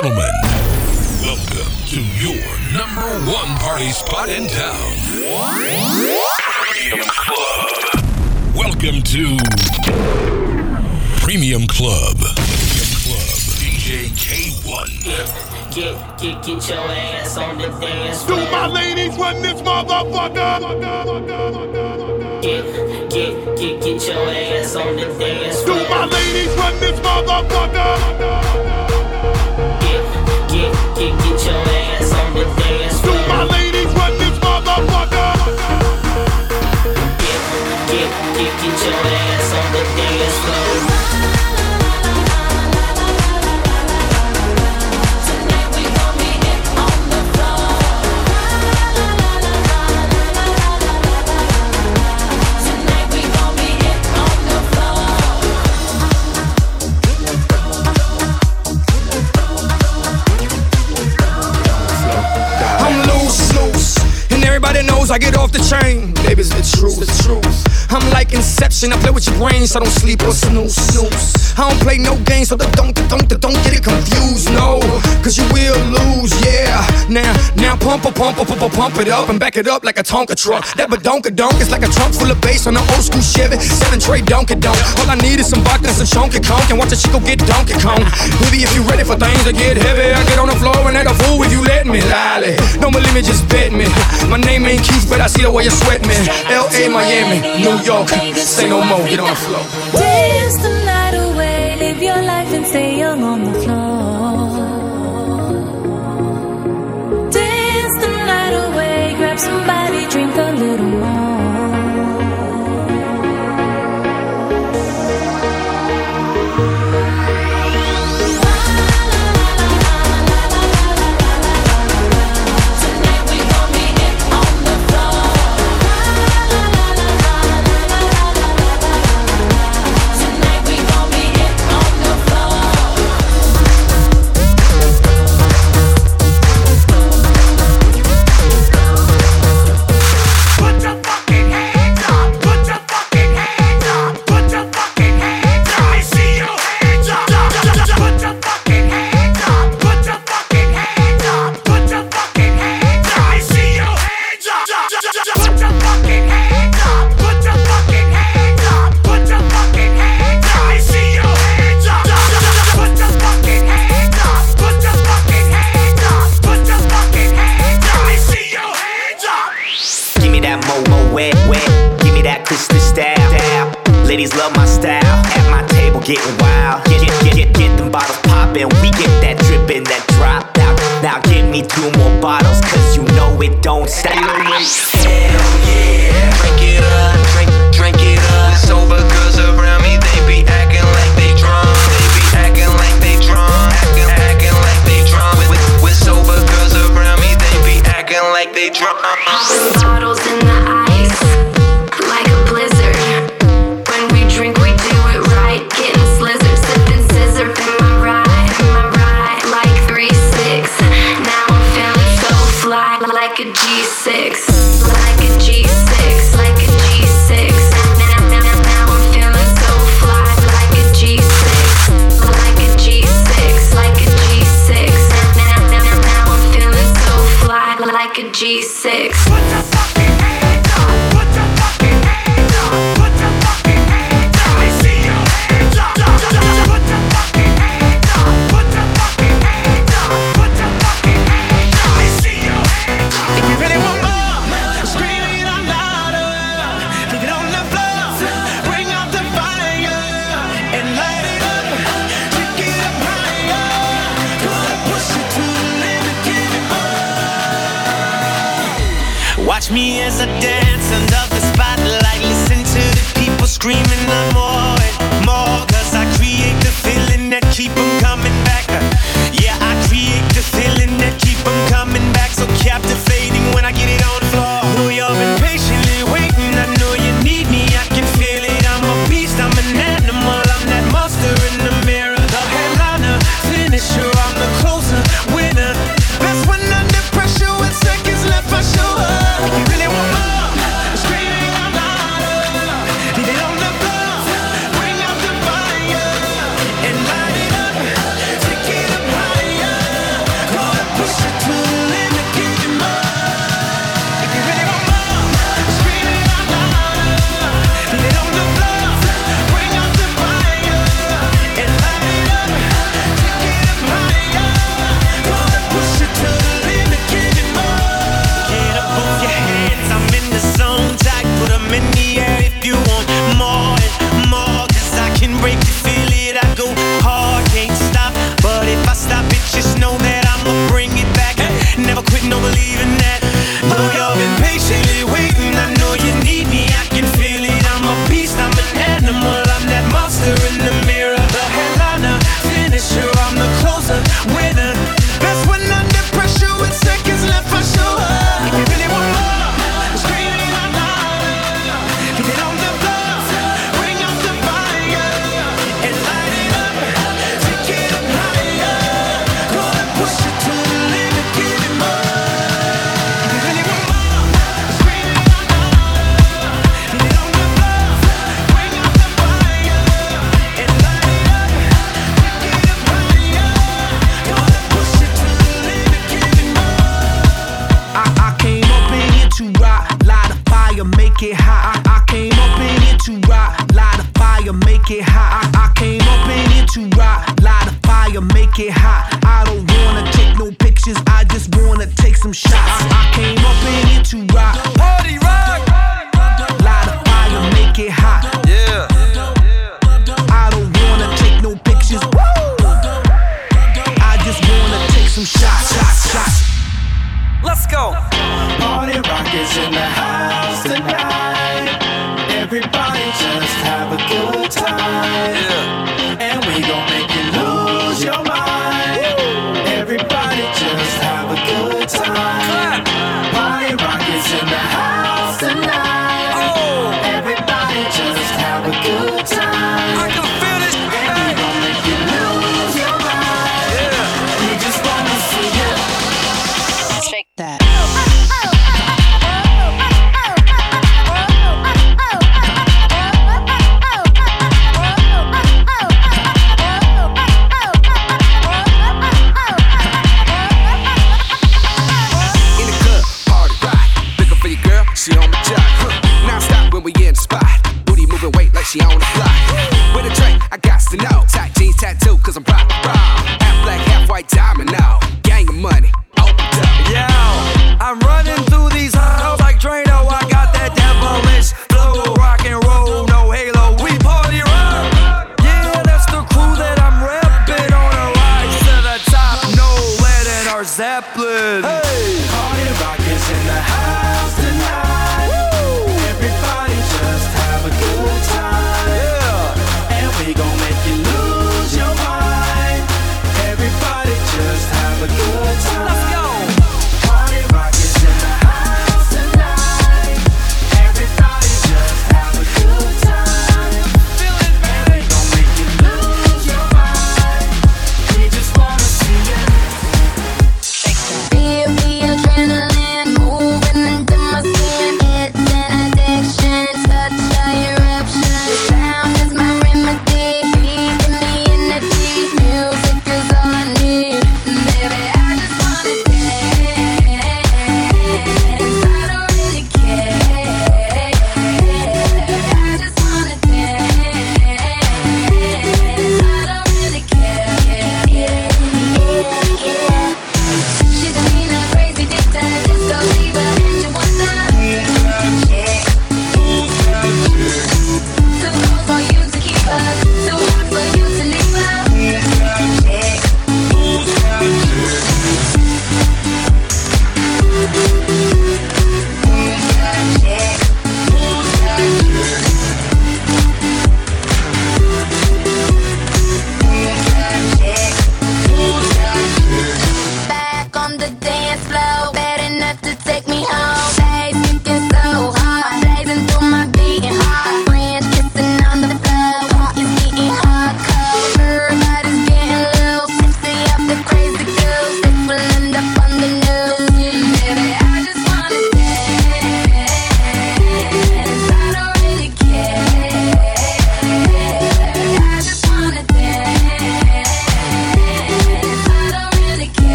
gentlemen, welcome to your number one party spot in town. Premium Club. Welcome to Premium Club. Premium Club. DJ Kay-One. Get, get, get your ass on the dance floor. Do my ladies run this motherfucker? Get, get, get, get your ass on the dance floor. Do my ladies run this motherfucker? Get, your ass on the dance Do my ladies run this motherfucker? Get, get, get, get your ass on the I get off the chain. Baby's the truth, the truth. I'm I play with your brains, so I don't sleep or snooze, snooze. I don't play no games, so don't, don't, the don't get it confused, no. Cause you will lose, yeah. Now, now pump, a pump, pump, pump, it up and back it up like a Tonka truck. That badonka donk is like a trunk full of bass on an old school Chevy. Seven tray donkey donk. All I need is some vodka and some chunky conk and watch a chico get donkey kong. Baby, if you ready for things to get heavy, I get on the floor and act a fool if you let me. Lolly, don't believe me, just bet me. My name ain't Keith, but I see the way you sweat me. L.A., Miami, New York, say no more, get on the floor. Dance the night away, live your life and stay young on the floor. Dance the night away, grab somebody, drink a little more.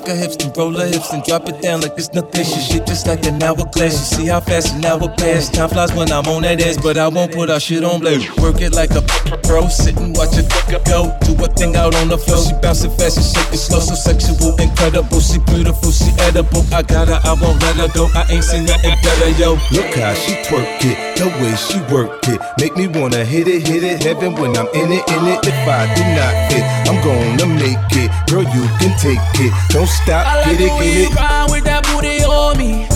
Rock her hips and roll hips and drop it down like it's nothing. Shit just like an hourglass. You see how fast an hour pass. Time flies when I'm on that ass, but I won't put our shit on blast. Work it like a pro, sit and watch it go. Do a thing out on the floor. She bouncing fast and shaking slow, so sexual, incredible. She beautiful, she edible. I got her, I won't let her go. I ain't seen nothing better, yo. Look how she twerk it, the way she work it. Make me wanna hit it, hit it, heaven when I'm in it, in it. If I do not fit, I'm gonna make it. Girl, you can take it. Don't stop, I like get the it, way get you it. grind with that booty on me.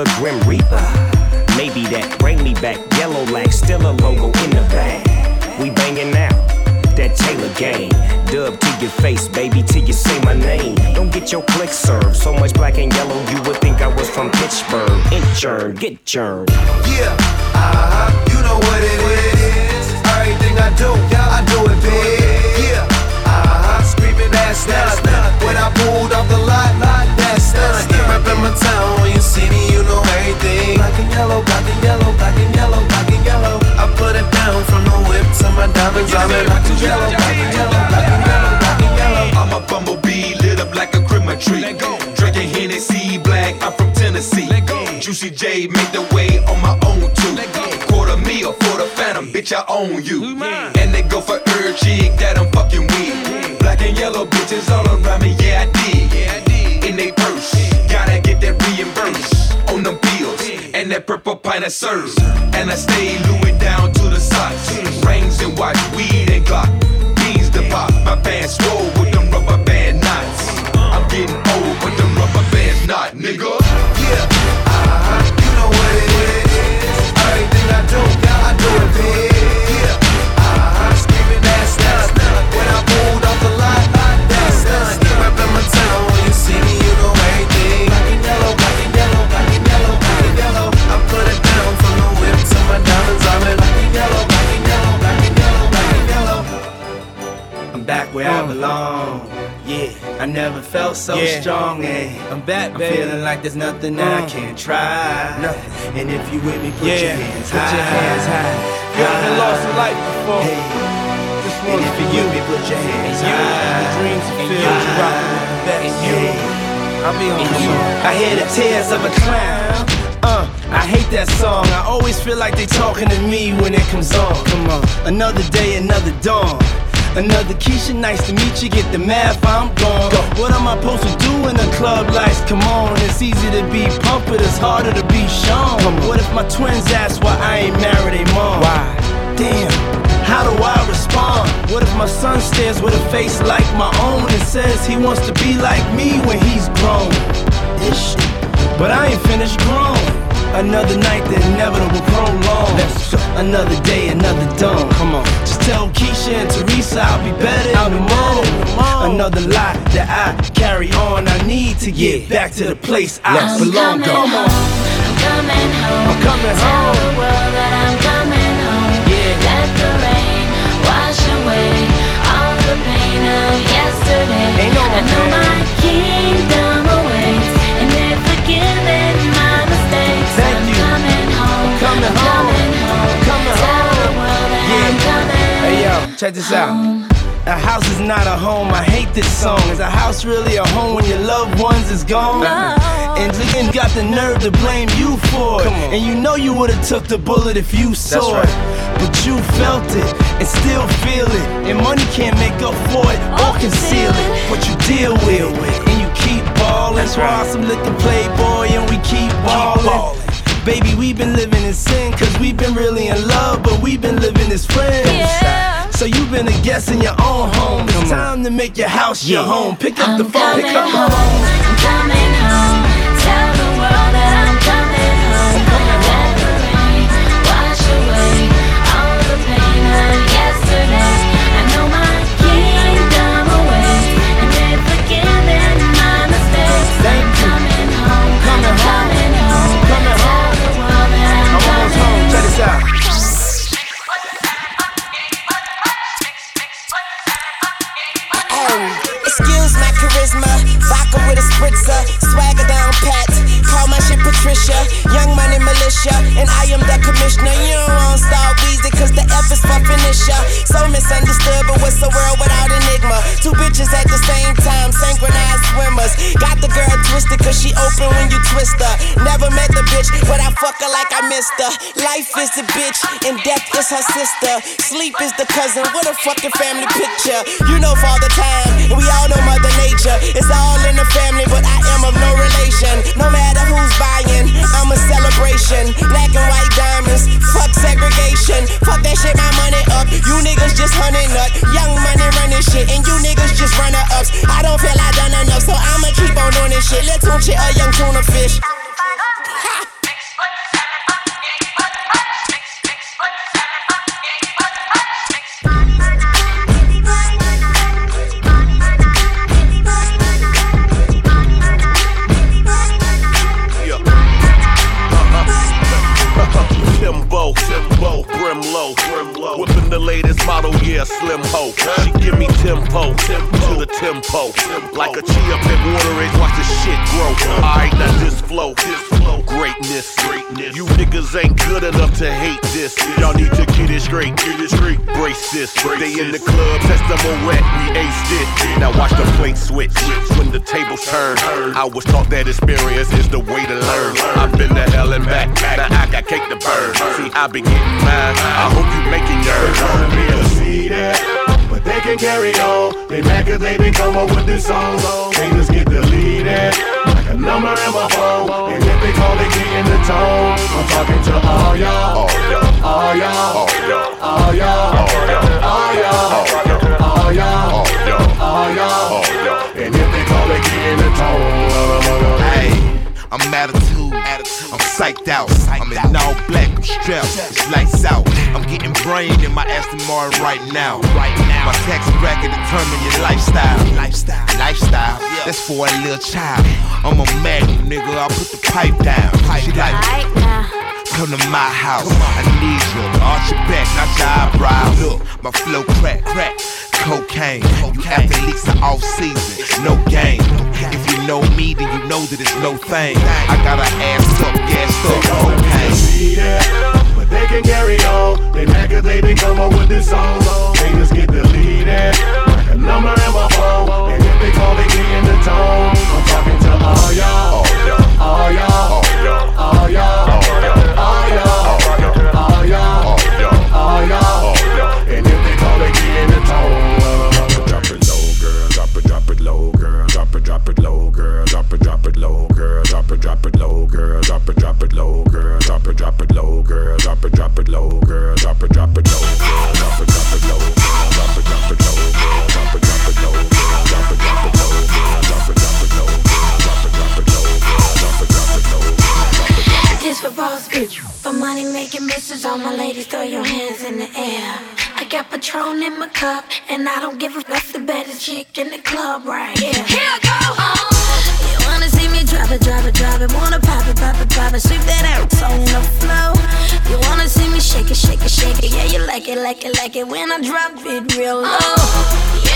The Grim Reaper. Maybe that bring me back. Yellow lag, still a logo in the bag. We banging out that Taylor Gang. Dub to your face, baby, till you say my name. Don't get your click served. So much black and yellow, you would think I was from Pittsburgh. Inchurn, get churned. Yeah, uh-huh, you know what it is. Everything I do, I do it big. Yeah, uh-huh, screaming that's nothing. When I pulled off the lot, nothing. Reppin' my town, when you see me, you know everything. Black and yellow, black and yellow, black and yellow, black and yellow. I put it down from the whip to my diamonds. I'm in black and yellow, black and yellow, black and yellow, black and yellow. I'm a bumblebee lit up like a Christmas tree. Drinking Hennessy black, I'm from Tennessee. Juicy J made the way on my own too. Quarter meal for the phantom, bitch, I own you. And they go for every chick that I'm fucking with. Black and yellow bitches all around me, yeah, I did. In they purse, gotta get that reimbursed on them bills. And that purple pint of serve. And I stay Louis down to the socks. Rings and watch, weed and Glock. Beans to pop, my pants swole with them rubber band knots. I'm getting old, but them rubber bands not, nigga. Never felt so Yeah. strong. Eh. I'm back, baby. I'm feeling like there's nothing that I Mm. can't try. Nothing. And if you with me, put Yeah, your hands put high. your hands high. You ever lost a life before? Hey. This And one's if for you you. with me, put your hands And you, high. the dreams And you you. rock with the best. And you. I'll be on And you. I hear the tears of a clown. Uh, I hate that song. I always feel like they talking to me when it comes on. Come on. Another day, another dawn. Another Keisha, nice to meet you. Get the math, I'm gone. What am I supposed to do in the club lights? Come on, it's easy to be pumped, but it's harder to be shown. What if my twins ask why I ain't married a mom? Why? Damn. How do I respond? What if my son stares with a face like my own and says he wants to be like me when he's grown? Is she? But I ain't finished growing. Another night, the inevitable prolong. Another day, another dawn. Come on. Just tell Keisha and Teresa I'll be better the morning. Another lie that I carry on. I need to get back to the place I I'm belong. coming Come on. I'm coming home. I'm coming Tell home. the world that I'm coming home. Yeah. Let the rain wash away all the pain of yesterday. Ain't no I know my kingdom check this out. A house is not a home. I hate this song. Is a house really a home when your loved ones is gone? And Jillian got the nerve to blame you for it. And you know you would've took the bullet if you saw right. it. But you felt it and still feel it. And money can't make up for it or conceal it. But you deal with it and you keep ballin'. That's right. Awesome looking playboy and we keep ballin'. Baby, we've been living in sin, cause we've been really in love, but we've been living as friends. So you've been a guest in your own home. It's time to make your house your home. Pick up the phone, pick coming up the home. phone. I'm coming home. Excuse my charisma. Vodka with a spritzer. Swagger down pat. Call my shit Patricia. Young money militia. And I am the commissioner. You don't want Star cause the F is for finisher. So misunderstood, but what's the world without enigma? Two bitches at the same time. Synchronized swimmers. Got the girl twisted cause she open when you twist her. Never met the bitch, but I fuck her like I missed her. Life is the bitch and death is her sister. Sleep is the cousin. What a fucking family picture. You know Father Time, we all know Mother Nature. It's all in the family, but I am of no relation. No matter who's buying, I'm a celebration. Black and white diamonds, fuck segregation. Fuck that shit, my money up. You niggas just hunting up. Young money running shit, and you niggas just runner ups. I don't feel I done enough, so I'ma keep on doing this shit. Let's tune shit a young tuna fish. Tempo. Like a chia pet, water it, watch the shit grow. Alright, now this flow, greatness, greatness. You niggas ain't good enough to hate this. Y'all need to get it straight, get it straight. Brace this, they in the club, test them wet, we aced it. Now watch the plate switch when the tables turn. I was taught that experience is the way to learn. I've been to hell and back, now I got cake to burn. See, I be getting mine. I hope you making yours. Be a but they can carry on. They mad cause they been come up with this song. Haters get deleted, like a number in my phone. And if they call, they get in the tone. I'm talking to all y'all, all y'all, all y'all, all y'all, all y'all, all I'm attitude, I'm psyched out. I'm in all black, I'm strapped. It's lights out. I'm getting brain in my Aston Martin right now. Right now. My tax bracket determine your lifestyle. Lifestyle. Lifestyle. That's for a little child. I'm a magnum, nigga. I'll put the pipe down. She like, come to my house. I need you. Arch your back, not your eyebrows. Look, my flow crack, crack. Cocaine. You athletes are off season. No game. If you know me, then you know that it's no thing. I got a ass up, gassed up, cocaine. Seated, but they can carry on. They mad cause they been come up with this song. Haters get deleted, like a number in my phone. And if they call, they get in the tone. I'm talking to all y'all, all y'all, all y'all, all y'all, Drop it, low, girl. Drop it, drop it low, girl. Drop it, drop it low, girl. Drop it, drop it low, girl. Drop it, drop it low, girl. Drop it, drop it low, girl. Drop it, drop it low, girl. Drop it, drop it low, girl. Drop it, drop it low, girl. Drop it, drop it low, girl. Drop it, drop it. This for boss bitch. For money making bitches, all my ladies, throw your hands in the air. I got Patron in my cup, and I don't give a fuck the baddest chick in the club right here. Here I go. Me drop it, drop it, drop it. Wanna pop it, pop it, pop it. Sweep that ass on the floor. You wanna see me shake it, shake it, shake it. Yeah, you like it, like it, like it when I drop it real low.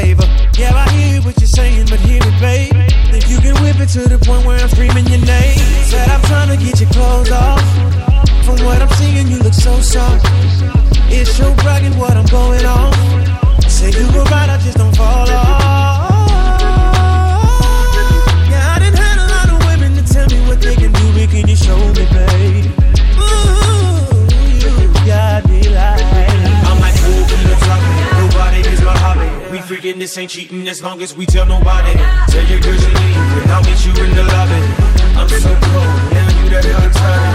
Favor. Yeah, I hear what you're saying, but hear me, babe. Think you can whip it to the point where I'm screaming your name. Said I'm trying to get your clothes off. From what I'm seeing, you look so soft. It's your bragging what I'm going on. Say you were right, I just don't fall off. Yeah, I done had a lot of women to tell me what they can do, but can you show me, babe? Freaking this ain't cheating as long as we tell nobody. Tell your girls you leave, and I'll meet you in the lobby. I'm so cold, yeah, you that hot toddy.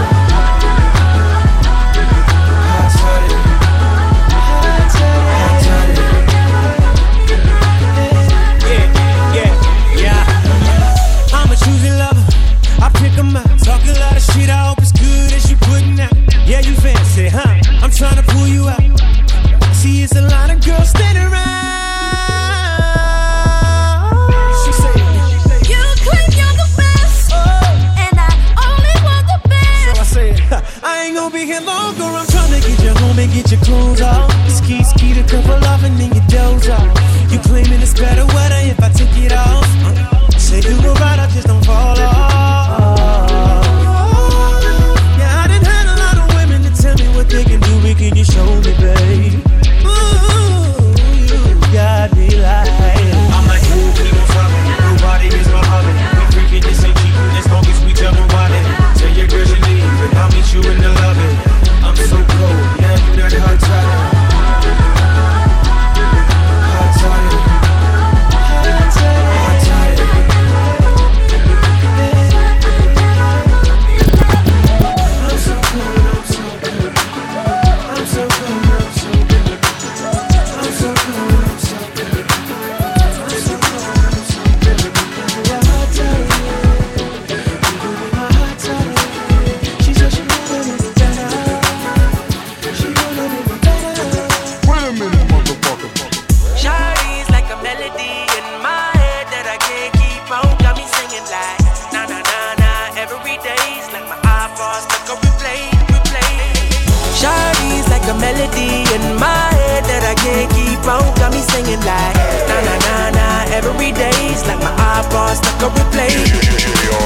Yeah, yeah, yeah. I'm a lover. I out. Talk a lot of shit. I hope it's good as you out. Yeah, you fancy, huh? I'm trying to pull you out. See, it's a lot of girls standing around. longer. I'm trying to get you home and get your clothes off. Ski, ski, the couple off and then you doze off. You claiming it's better weather if I take it off. Say you were right, I just don't fall off. Yeah, I done had a lot of women to tell me what they can do, but can you show me, babe? Ooh, you got me like. I'm like. Nobody. We ain't we. Tell your you I'll you melody in my head that I can't keep out. Got me singing like na na na na every day's like my iPod stuck on replay.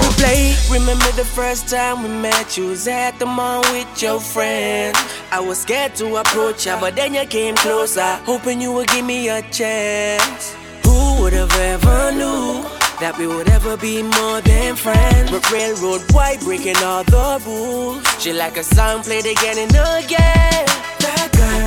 Replay. Remember the first time we met? You was at the mall with your friend. I was scared to approach ya, but then you came closer, hoping you would give me a chance. Who would have ever knew? That we would ever be more than friends. But railroad white breaking all the rules. She like a song played again and again.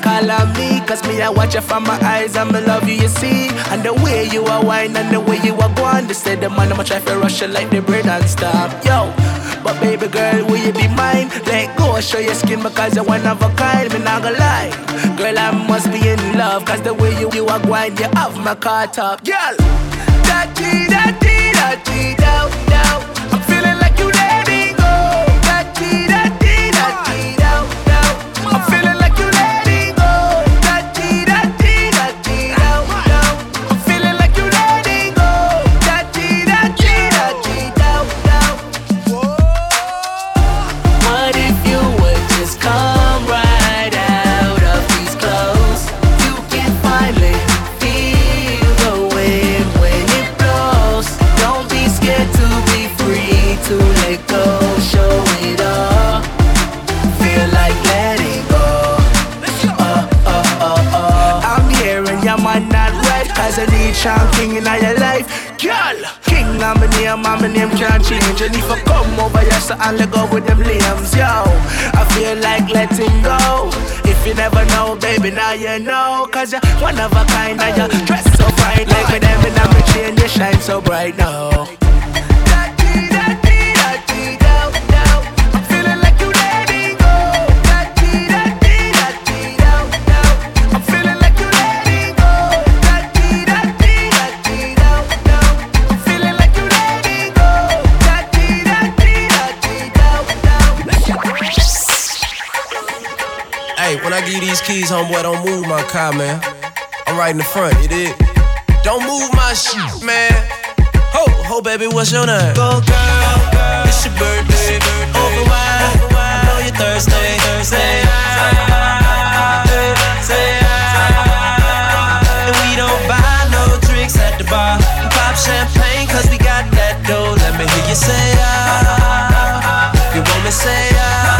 call on me. Cause me, I watch you from my eyes me love you, you see. And the way you are wine and the way you are going. They say the man, I'ma try to rush you like the bread and stop. Yo, but baby girl, will you be mine? Let go, show your skin because you're one of a kind. Me not gonna lie. Girl, I must be in love. Cause the way you, you are going, you have my car top. Girl, da dee da dee da Sean King in your life. Girl, King I'm my name, and my name can't change. And if I come over here, so I'll go with them limbs Yo, I feel like letting go. If you never know, baby, now you know. Cause you're one of a kind and you dress so fine Like with them in my chain, you shine so bright now when I give you these keys, homeboy, don't move my car, man. I'm right in the front, you dig? Don't move my shit, man. Ho, ho, baby, what's your name? Go, girl, it's your birthday. Over wine, I know you're thirsty, Thursday. Say And we don't buy no drinks at the bar. We pop champagne cause we got that dough. Let me hear you say ah. You want me say ah.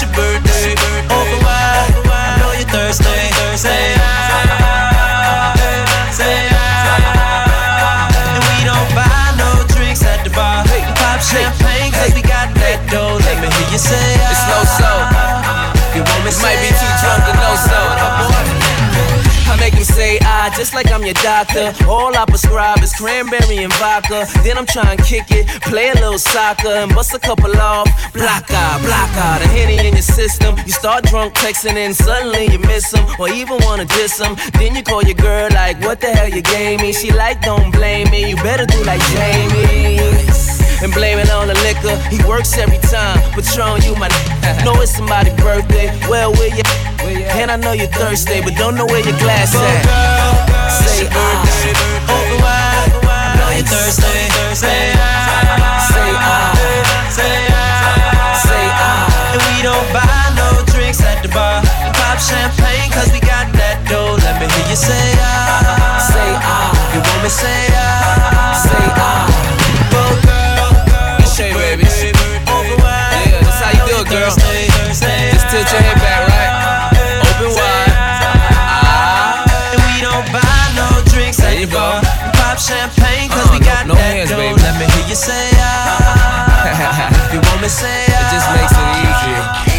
it's your birthday. Over wide, I know you're thirsty. Say ah, say ah. And we don't buy no drinks at the bar. We pop champagne cause we got that dough. Let me hear you say ah. It's low soul. You want me Might be too ah, just like I'm your doctor. All I prescribe is cranberry and vodka. Then I'm trying to kick it, play a little soccer, and bust a couple off. Block out, block out, a henny in your system. You start drunk texting, and suddenly you miss him, or even wanna diss him. Then you call your girl like, what the hell you gave me? She like, don't blame me, you better do like Jamie and blame it on the liquor. He works every time. Patron, you my know it's somebody's birthday. Well, where you? And I know you're thirsty, but don't know where your glass at. Say ah. I thirsty. Say ah, say ah, say ah, say ah. And we don't buy no drinks at the bar. We pop champagne cause we got that dough. Let me hear you say ah, say ah. You want me say ah, say ah. champagne, cause uh, we got no, that hands, Let me hear you say ah. you want me, say ah. It just makes it ah. easier.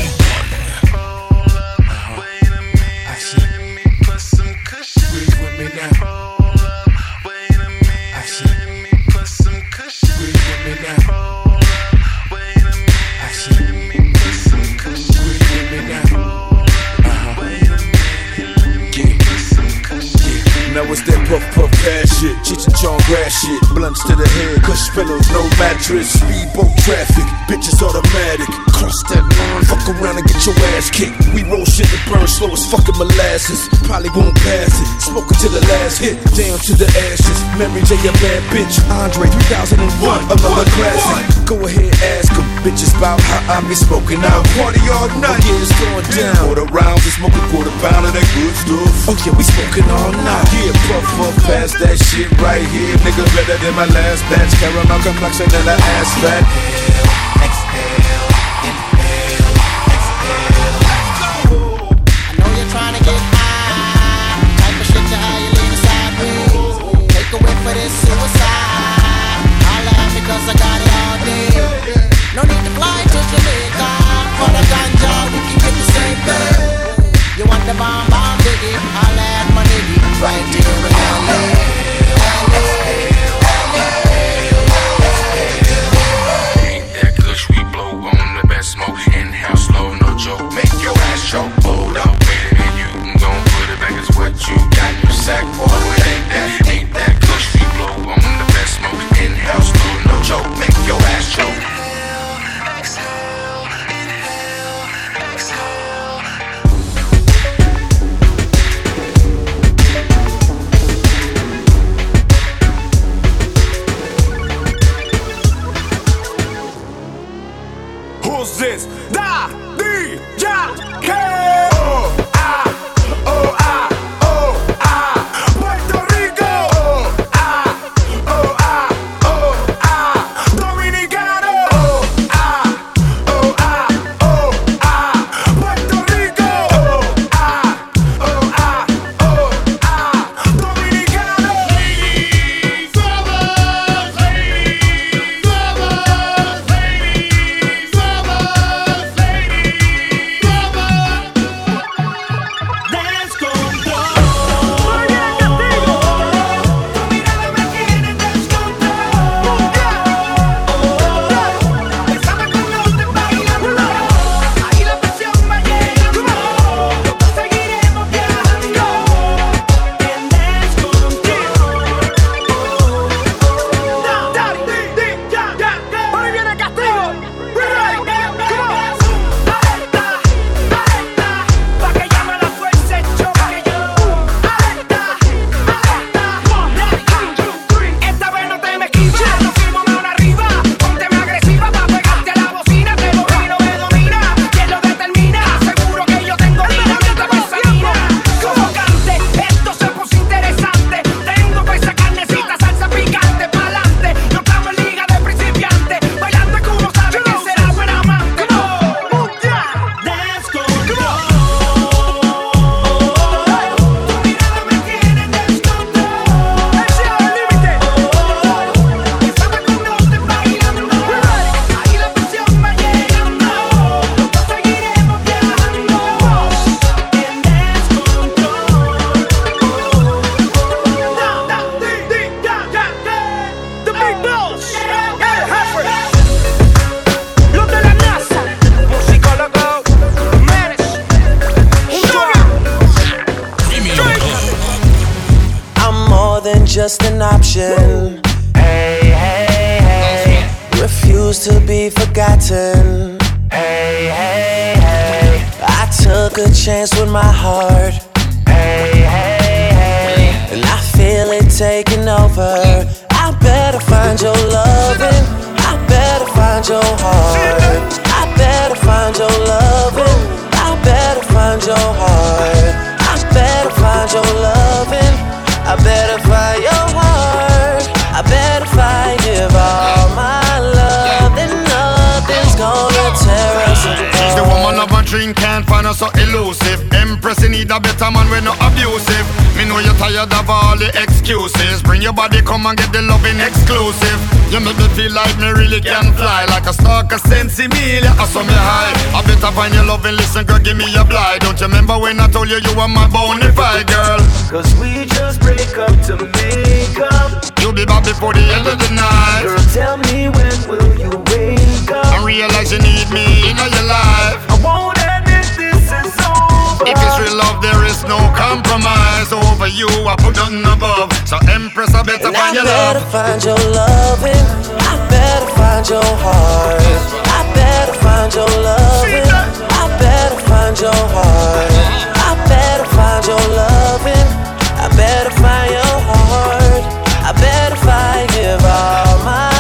Pass shit. Cheech and Chong grass shit. Blunts to the head, cush pillows, no mattress. Speedboat traffic, bitches automatic. Cross that line, fuck around and get your ass kicked. We roll shit that burn slow as fucking molasses. Probably won't pass it. Smoking to the last hit, down to the ashes. Mary J, a bad bitch. Andre 3001, another classic. Go ahead, ask them. Bitches bout how I be smoking out. Party all night. Yeah, it's going down. Quarter rounds, we smoking quarter pound of that good stuff. Oh yeah, we smoking all night. Yeah, puff puff past that shit right here. Nigga better than my last batch. Caramel complexion and an ass fat. trying bomb bomb diggy? At my nigga right This? Da Di Ya K. over. I better find your loving. I better find your heart. I better find your loving. I better find your heart. I better find your loving. I better find your heart. I better find give all my love. Then nothing's gonna tear us She's dream, can't find her so elusive. Empress, you need a better man when no abusive. Me know you're tired of all the excuses. Bring your body, come and get the loving exclusive. You make me feel like me really can fly like a stalker, sensimilia. I saw me high. I better find your loving, listen, girl, give me a blind. Don't you remember when I told you you were my bona fide girl? Cause we just break up to make up. You'll be back before the end of the night. Girl, tell me when will you wake up? And realize you need me in your life. I won't If it's real love, there is no compromise. Over you, I put nothing above. So Empress, I better find your better love. find your loving. I better find your heart. I better find your loving. I better find your heart. I better find your loving. I better find your heart. I better find give all my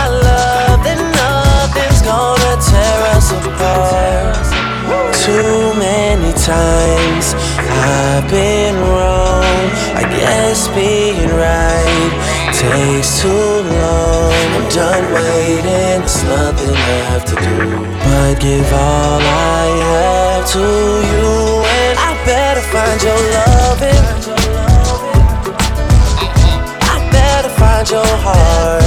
Too many times I've been wrong. I guess being right takes too long. I'm done waiting, there's nothing left to do. But give all I have to you, and I better find your loving. I better find your heart.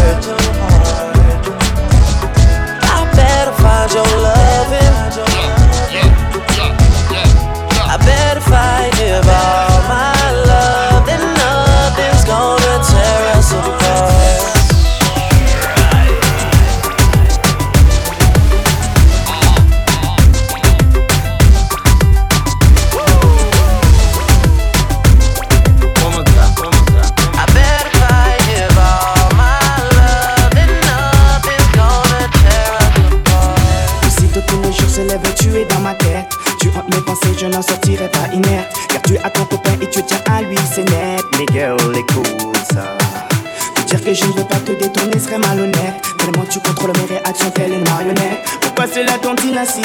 Je n'en sortirai pas inerte. Car tu as ton copain et tu tiens à lui, c'est net. Les girls, écoute ça. Te dire que je ne veux pas te détourner serait malhonnête. Tellement tu contrôles mes réactions, telle une marionnette. Pourquoi cela tontine ainsi.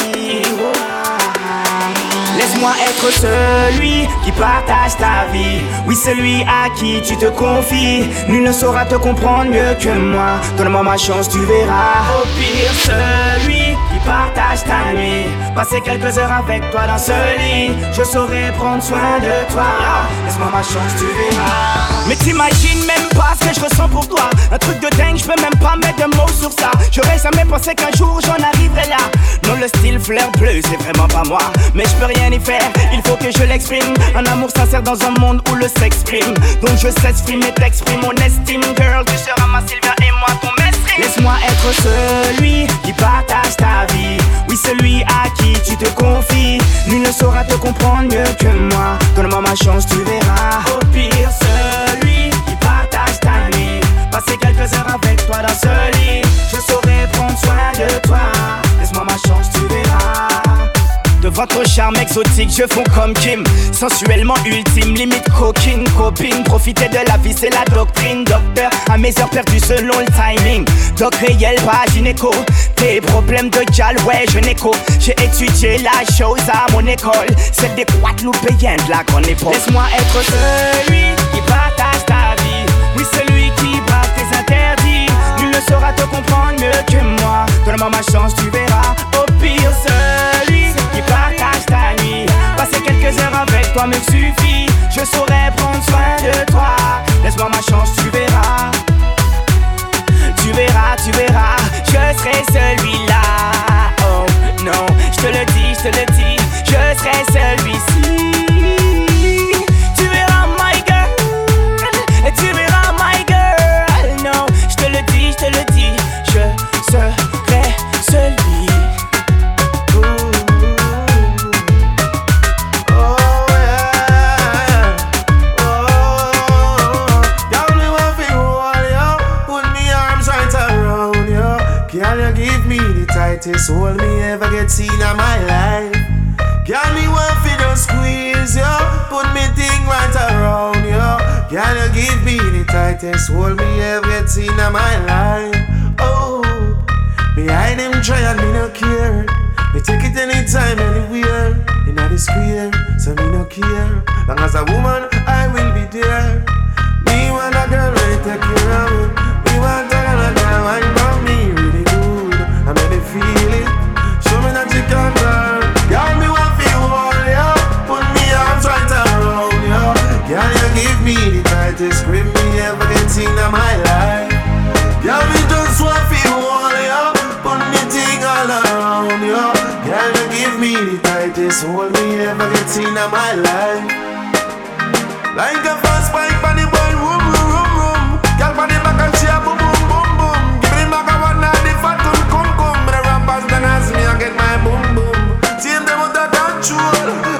Laisse-moi être celui qui partage ta vie. Oui, celui à qui tu te confies. Nul ne saura te comprendre mieux que moi. Donne-moi ma chance, tu verras. Au pire, celui qui partage ta nuit. Passer quelques heures avec toi dans ce lit. Je saurai prendre soin de toi. Laisse-moi ma chance, tu verras. Mais t'imagines même pas ce que je ressens pour toi. Un truc de dingue, je peux même pas mettre de mots sur ça. J'aurais jamais pensé qu'un jour j'en arriverais là. Non, le style fleur bleu, c'est vraiment pas moi. Mais je peux rien il faut que je l'exprime. Un amour sincère dans un monde où le sexe prime. Donc je s'exprime et t'exprime mon estime. Girl, tu seras ma Sylvia et moi ton mestre. Laisse-moi être celui qui partage ta vie. Oui, celui à qui tu te confies. Nul ne saura te comprendre mieux que moi. Donne-moi ma chance, tu verras. Au pire, celui qui partage ta nuit. Passer quelques heures avec toi dans ce lit. Je saurai prendre soin de toi. Laisse-moi ma chance, tu verras. Votre charme exotique, je fonds comme Kim. Sensuellement ultime, limite coquine, copine. Profiter de la vie, c'est la doctrine. Docteur, à mes heures perdues selon le timing. Doc réel, pas gynéco. Tes problèmes de gal, ouais, je n'écho. J'ai étudié la chose à mon école. Celle des Guadeloupéens de la grande époque. Laisse-moi être celui qui partage ta vie. Oui, celui qui braque tes interdits. Nul ne saura te comprendre mieux que moi. Donne-moi ma chance, tu verras. Au pire, celui Passer quelques heures avec toi me suffit. Je saurai prendre soin de toi. Laisse-moi ma chance, tu verras. Tu verras, tu verras, je serai celui-là. Oh non, je te le dis, je te le dis, je serai celui-ci. Tu verras, my girl, tu verras, hold me ever get seen in my life. Girl, me want fi squeeze yo, put me thing right around yo. Girl, you give me the tightest hold me ever get seen in my life. Oh, behind them try and me no care. Me take it anytime, anywhere. In the square, so me no care. Long as a woman, I will be there. Me want a girl ready take care of me. Me want a girl that can ever get seen in my life. Girl, me just want feel hold you. Put me thing all around you. Girl, you give me the tightest hold me ever get in my life. Like a fast bike the boy, room, room, room, room. Girl, the back and a boom, boom, boom, boom. Give me back a one of the fat cum, cum, cum. Me the rappers then ask me, I get my boom, boom. See them with the control.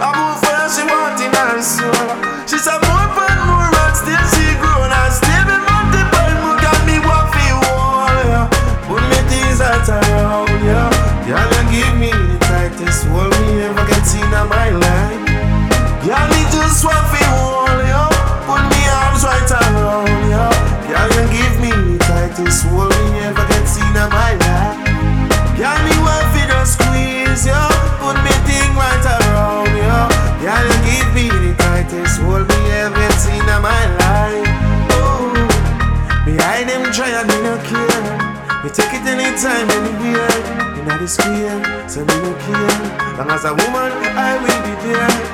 In the square, me no care. Long as a woman, I will be there.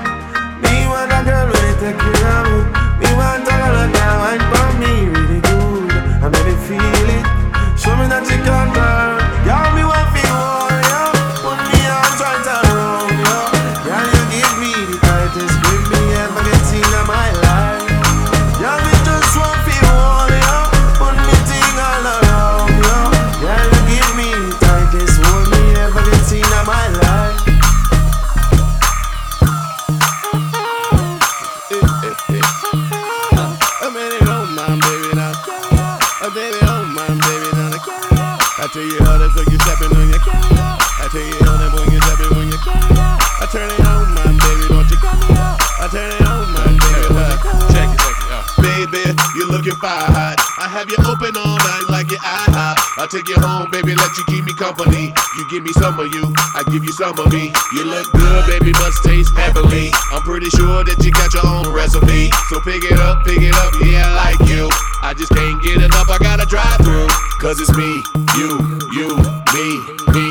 Don't mind, baby, now. I tell you how that's like you stepping on your I tell you how that when you stepping when you I turn it on, my baby, don't you I turn it on, my baby, don't you Check it, check it, uh. Baby, you're looking fire hot. I have you open all night like your hot. I'll take you home, baby, let you keep me company. You give me some of you, I give you some of me. You look good, baby, must taste heavenly. I'm pretty sure that you got your own recipe. So pick it up, pick it up, yeah, I like you. I just can't get enough, I gotta drive through. Cause it's me, you, you, me, me,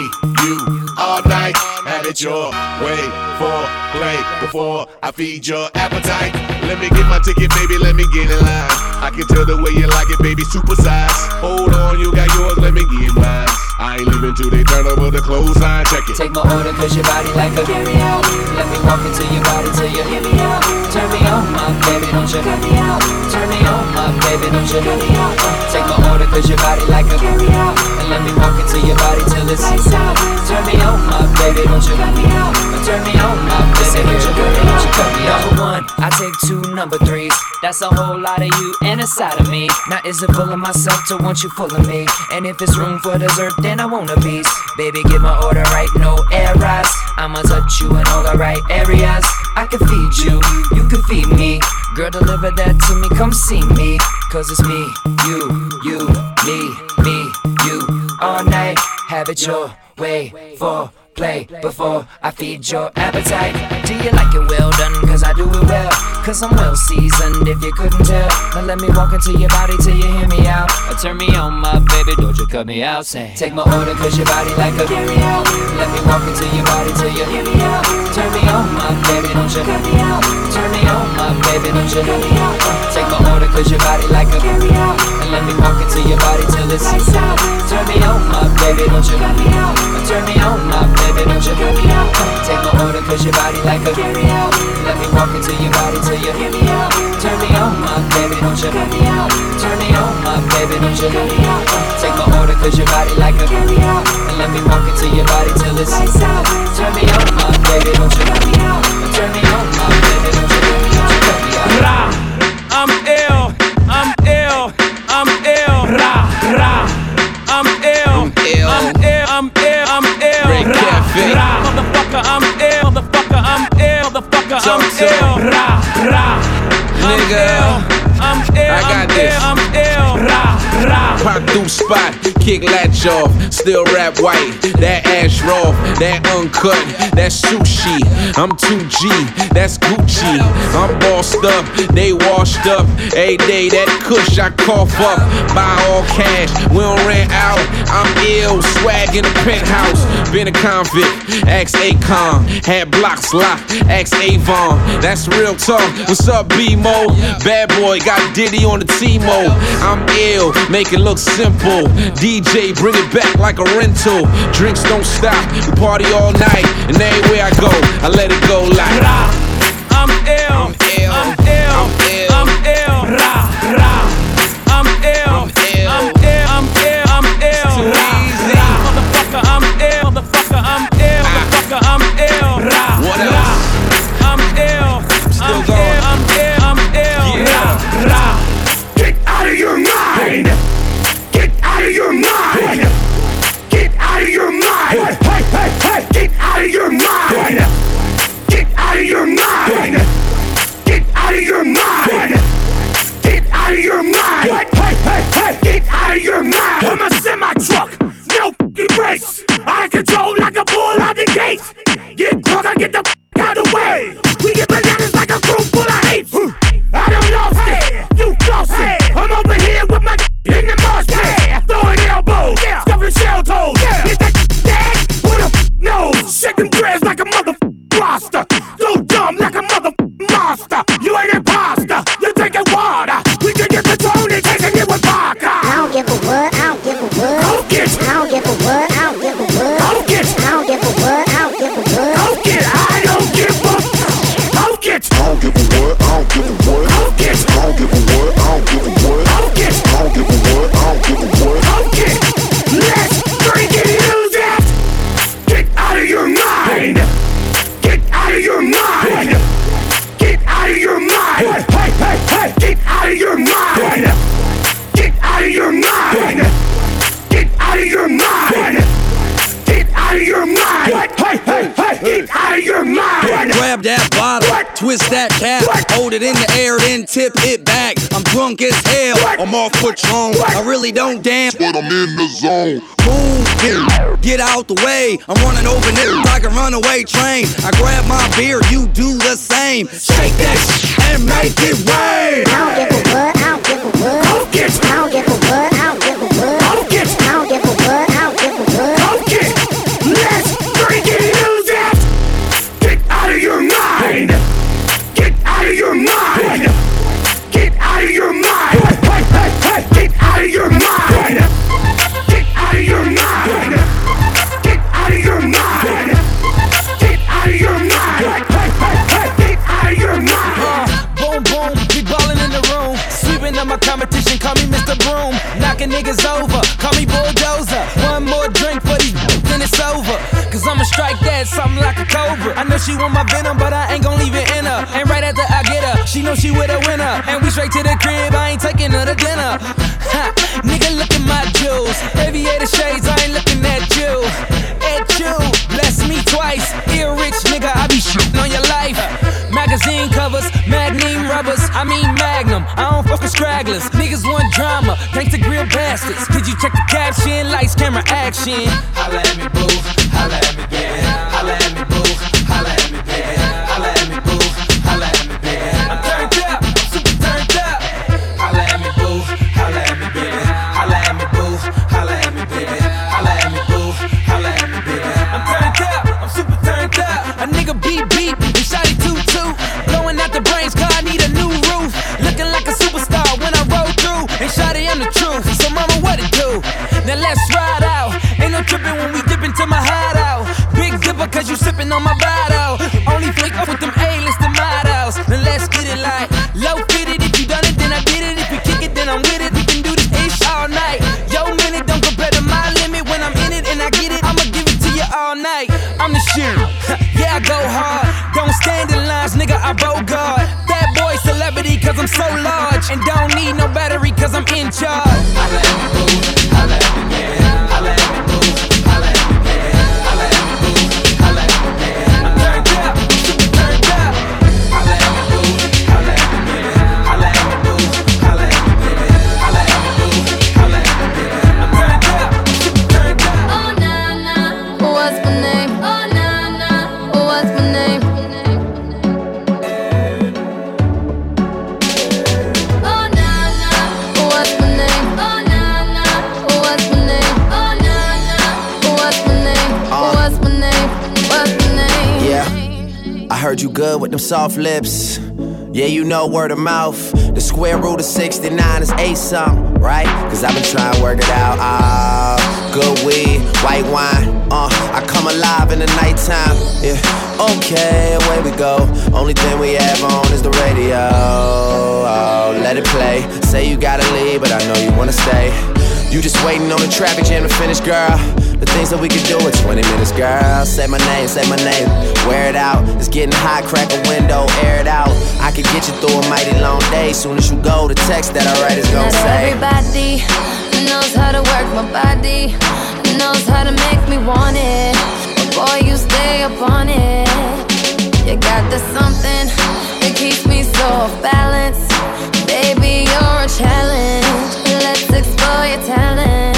have it your way for play before I feed your appetite. Let me get my ticket, baby, let me get in line. I can tell the way you like it, baby, super size. Hold on, you got yours, let me get mine. I ain't leaving till they turn over the clothes, I check it. Take my order cause your body like a carry out Let me walk into your body till you hear me out. Turn me on my baby, don't you cut me out? Turn me on my baby, don't you cut me out? Take my order cause your body like a carry out And let me walk into your body till it's lights out. Turn me on my baby, don't you cut me out? Turn me on my baby, don't you cut me out? cut me out. Number one, I take two number threes. That's a whole lot of you and a side of me. Now is it full of myself to want you full of me? And if it's room for dessert then I want a piece. Baby give my order right, no errors I'ma touch you in all the right areas. I can feed you, you can feed me. Girl deliver that to me, come see me. Cause it's me, you, you, me, me, you. All night, have it your way. For play before I feed your appetite. Do you like it well done? Cause I do it well. Cause I'm well seasoned if you couldn't tell. Now let me walk into your body till you hear me out. Or turn me on, my baby, don't you cut me out. Say, take my order cause your body like a carry out. Let me walk into your body till you hear me out. Turn me on, my baby, don't you cut me out. Turn me on, my baby, don't you cut me out. Take my order cause your body like a carry out. And let me walk into your body till it's lights out. Turn me on, my baby, don't you cut me out. Turn me on, my baby, don't you cut me out. Take my order cause your body like a carry out. Let me walk into your body till you hear me out. Turn me on, my baby, don't you cut me out. Turn me on, my baby, don't you cut me out. Take my order cause your body like a carry out. And let me walk into your body till it's lights out. Turn me on, my baby, don't you cut me out. Turn me on, my baby, don't you spot, kick latch off, still rap white. That ash raw, that uncut, that's sushi. I'm 2G, that's Gucci. I'm bossed up, they washed up. Every day that kush I cough up. Buy all cash, we don't rent out. I'm ill, swag in the penthouse. Been a convict, ex Akon. Had blocks locked, ex Avon. That's real talk. What's up, B-Mo? Bad boy, got Diddy on the T-Mo. I'm ill, make it look simple. DJ, bring it back like a rental. Drinks don't stop, we party all night. And anywhere I go, I let it go like. I'm ill, I'm ill, I'm ill, I'm ill. Ra, ra, out of your mind. I'm a semi truck, no fucking brakes. Out of control like a bull out the gate. Get drunk, I get the fuck out of the way. We get bananas like a crew full of hate. I don't lost hey. it, you lost hey. it. I'm over here with my in the mosh pit. Yeah. Throwing elbows, yeah. stuffing shell toes. Yeah. Get that dead, what the f knows? Shaking dreads like a motherfucking roster. So dumb like a motherfucking monster. You ain't twist that cap, hold it in the air, then tip it back. I'm drunk as hell, I'm off Patron. I really don't dance, but I'm in the zone. Move, get, get out the way. I'm running over niggas like a runaway train. I grab my beer, you do the same. Shake that shit and make it rain. I don't give a what, I don't give a what. Go get it. I don't give a what, I don't give a Knocking niggas over, call me Bulldozer. One more drink for these, then it's over. Cause I'ma strike that something like a cobra. I know she want my venom, but I ain't gon' leave it in her. And right after I get her, she know she with a winner. And we straight to the crib, I ain't taking her to dinner. Ha, nigga, look at my jewels. Aviator shades, I ain't looking at you. At you, bless me twice. Ear rich, nigga, I be shitting on your life. I mean magnum. I don't fuck with stragglers. Niggas want drama, thanks to grill bastards. Did you check the caption? Lights, camera, action. Holla at me, boo. Holla at me, baby. Holla at me, boo. Now let's ride out. Ain't no tripping when we dip into my hideout. Big dipper, cause you sipping on my bottle. Only flick up with them A-list models. Now let's get it like low fitted. If you done it, then I did it. If you kick it, then I'm with it. We can do this ish all night. Yo, minute don't compare to my limit. When I'm in it and I get it, I'ma give it to you all night. I'm the shit. yeah, I go hard. Don't stand in lines, nigga. I bogart. Bad boy celebrity, cause I'm so large. And don't need no battery, cause I'm in charge. Them soft lips. Yeah, you know word of mouth. The square root of 69 is eight something, right? Cause I've been trying to work it out. Ah, good weed, white wine. Uh, I come alive in the nighttime. Yeah, okay, away we go. Only thing we have on is the radio. Oh, let it play. Say you gotta leave, but I know you wanna stay. You just waiting on the traffic jam to finish, girl. The things that we could do in 20 minutes, girl. Say my name, say my name. Wear it out. It's getting hot, crack a window, air it out. I could get you through a mighty long day. Soon as you go, the text that I write is gonna Not say. everybody knows how to work my body, knows how to make me want it. But boy, you stay up on it. You got the something that keeps me so off balance. Baby, you're a challenge. Let's explore your talent.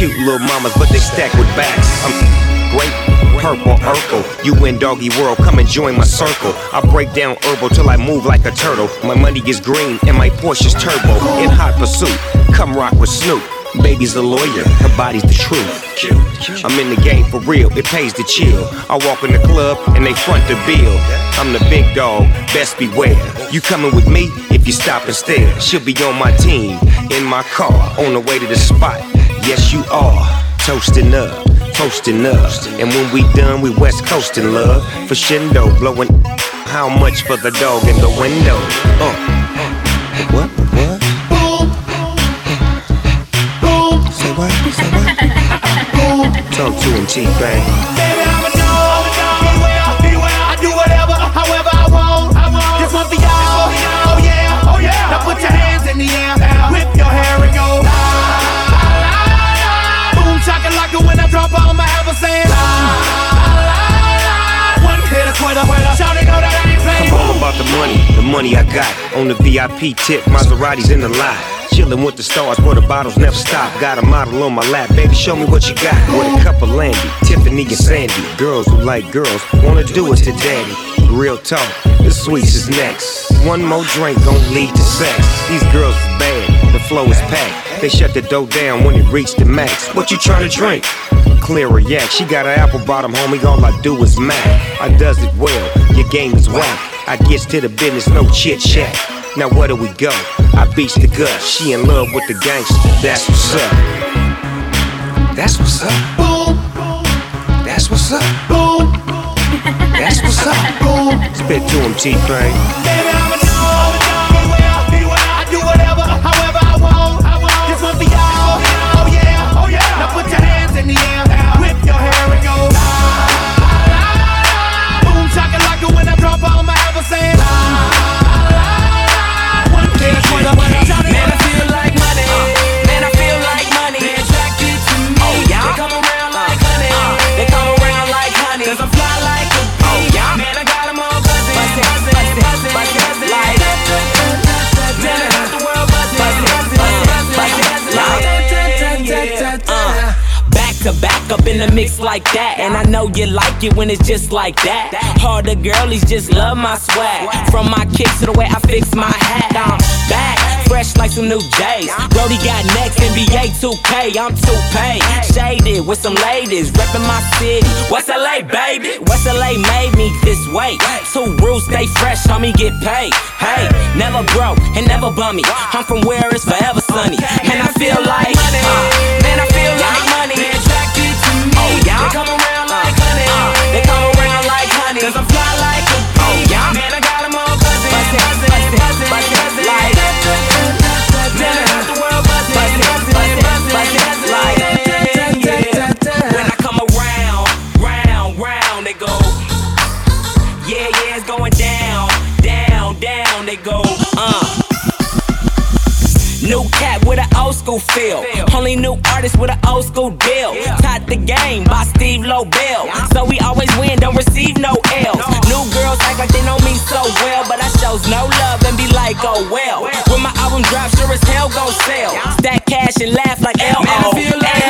Cute little mamas, but they stack with backs. I'm great. Purple Urkel, you in doggy world, come and join my circle. I break down herbal till I move like a turtle. My money is green and my Porsche's turbo. In hot pursuit, come rock with Snoop. Baby's a lawyer, her body's the truth. I'm in the game for real, it pays to chill. I walk in the club and they front the bill. I'm the big dog, best beware. You coming with me if you stop and stare. She'll be on my team, in my car, on the way to the spot. Yes, you are. Toasting up, toasting up. And when we done, we west coasting love. For Shindo, blowing how much for the dog in the window? Uh. What? What? Talk to him, T-Bang. About the money, the money I got. On the VIP tip, Maserati's in the lot. Chillin' with the stars where the bottles never stop. Got a model on my lap, baby, show me what you got. With a cup of Landy, Tiffany and Sandy. Girls who like girls wanna do it to daddy. Real talk, the sweets is next. One more drink gon' lead to sex. These girls is bad, the flow is packed. They shut the door down when it reached the max. What you tryna drink? Clear a yak. She got an apple bottom, homie. All I do is mac. I does it well. Your game is whack. I gets to the business, no chit chat. Now where do we go? I beats the gut. She in love with the gangster. That's what's up. That's what's up. Boom. That's what's up. Boom. That's what's up. Boom. Spit to him, T-Pain. Back up in the mix like that. And I know you like it when it's just like that. Harder girlies just love my swag. From my kicks to the way I fix my hat. I'm back, fresh like some new J's. Brody got next, NBA 2K. I'm 2Pay. Shaded with some ladies, reppin' my city. West LA, baby. West LA made me this way. Two rules, stay fresh, homie, get paid. Hey, never broke and never bummy. I'm from where it's forever sunny. And I feel like, uh, man, I come around like honey. They come school feel. Only new artist with an old school deal. Taught the game by Steve Lobel. So we always win, don't receive no L's. New girls act like they know me so well, but I shows no love and be like, oh well. When my album drops, sure as hell gon' sell. Stack cash and laugh like L.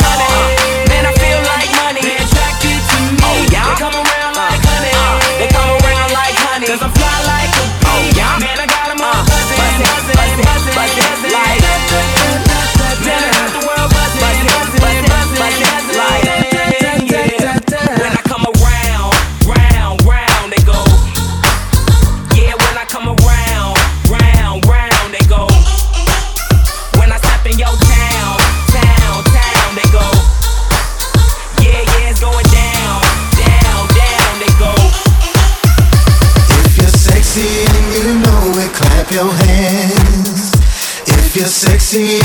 you're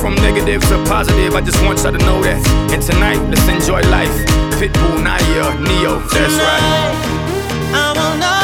From negative to positive, I just want y'all to know that. And tonight, let's enjoy life. Pitbull, Nayer, Ne-Yo, that's tonight, right. I will not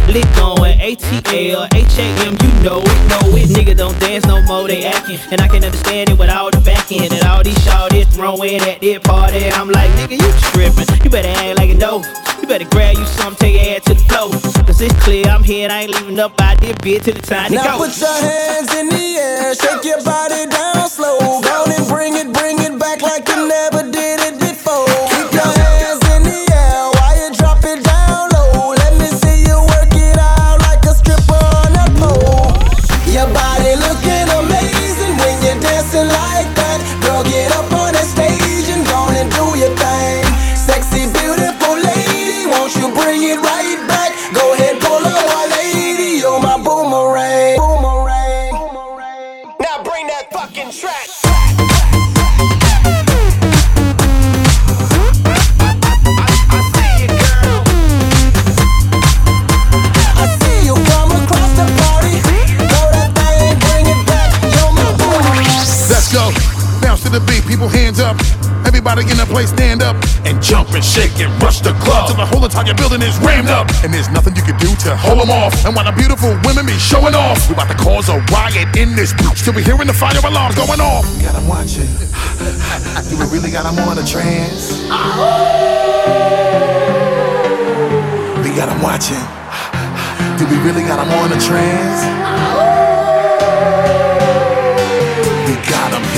Incompletely going. ATL, HAM, you know it, know it. Nigga don't dance no more, they acting. And I can understand it with all the back end and all these shawties throwing at their party. I'm like, nigga, you tripping. You better act like you know. You better grab you some, take your ass to the floor. Cause it's clear I'm here, and I ain't leaving up out there, bitch, till the time to Now go. put your hands in the air, shake your body down slow. Up and jump and shake and rush the club till the whole entire building is rammed up. And there's nothing you can do to hold them off. And while the beautiful women be showing off, we about to cause a riot in this bitch. Till we hearing the fire alarms going off. Got 'em watching. We really got 'em on a trance? We got got 'em watching. Do we really got 'em on a trance?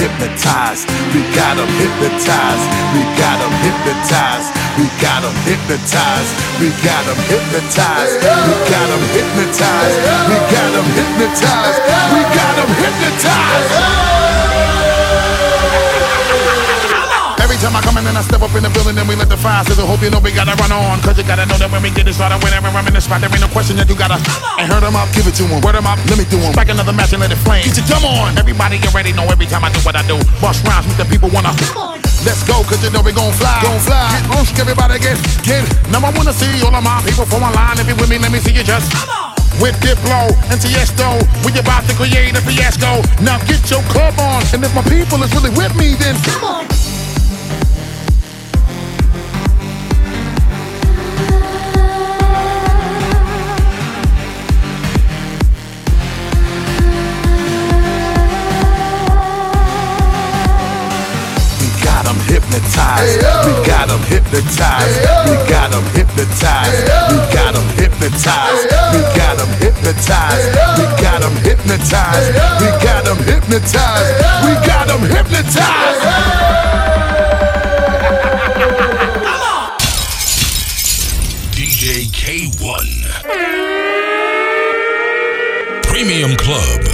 Hypnotized. We got 'em hypnotized. We got 'em hypnotized. We got 'em hypnotized. We got 'em hypnotized. We got 'em hypnotized. We got 'em hypnotized. We got 'em hypnotized. Time I come in and I step up in the building, then we let the fire sizzle. Hope you know we gotta run on. Cause you gotta know that when we get it started, whenever I'm in the spot, there ain't no question that you gotta. And hurt 'em up, give it to them. Word 'em up, let me do 'em. Back another match and let it flame. Get your drum on. Everybody already know every time I do what I do. Bust rhymes with the people wanna. Let's go, cause you know we gon' fly. Gon' fly. Get on, everybody get, get. Now I wanna see all of my people form a line. If you with me, let me see you just. With Diplo and Tiesto, we about to create a fiasco. Now get your club on, and if my people is really with me, then come on. Hypnotized. We got them hypnotized. We got them hypnotized. We got them hypnotized. We got them hypnotized. We got them hypnotized. We got them hypnotized. DJ Kay-One. Premium Club.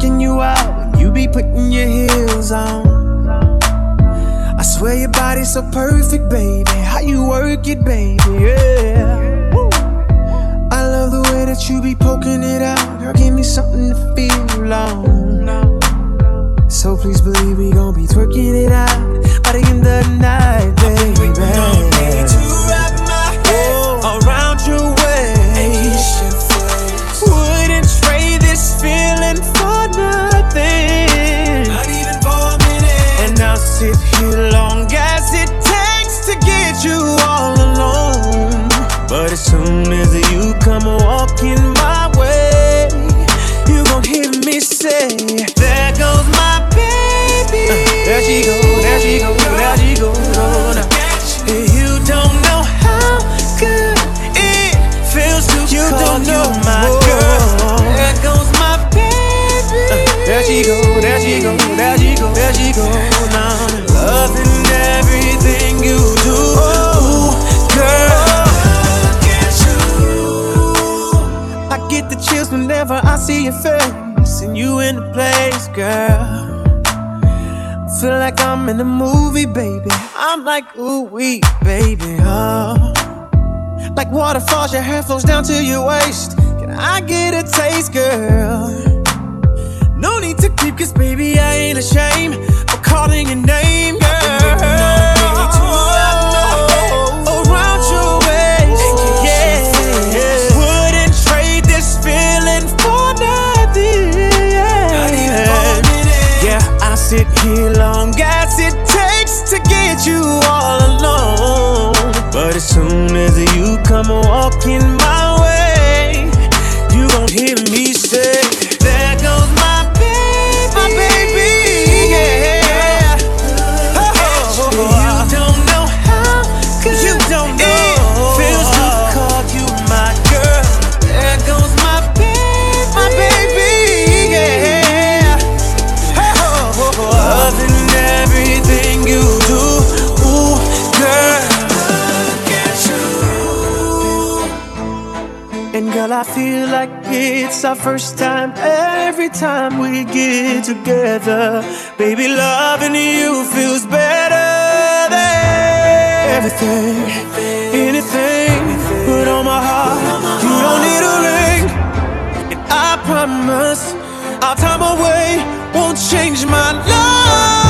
Checking you out when you be putting your heels on. I swear your body's so perfect, baby. How you work it, baby, yeah. I love the way that you be poking it out. Girl, give me something to feel on. So please believe we gon' be twerking it out by the end of the night, baby. Come walking my way, you gon' hear me say, your face and you in the place, girl. Feel like I'm in a movie, baby. I'm like, ooh, wee, baby, oh. Like waterfalls, your hair flows down to your waist. Can I get a taste, girl? No need to keep, cause baby, I ain't ashamed of calling your name, girl. Sit here long as it takes to get you all alone. But as soon as you come walking I feel like it's our first time every time we get together. Baby, loving you feels better than everything, anything. Put on my heart, you don't need a ring. And I promise our time away won't change my love.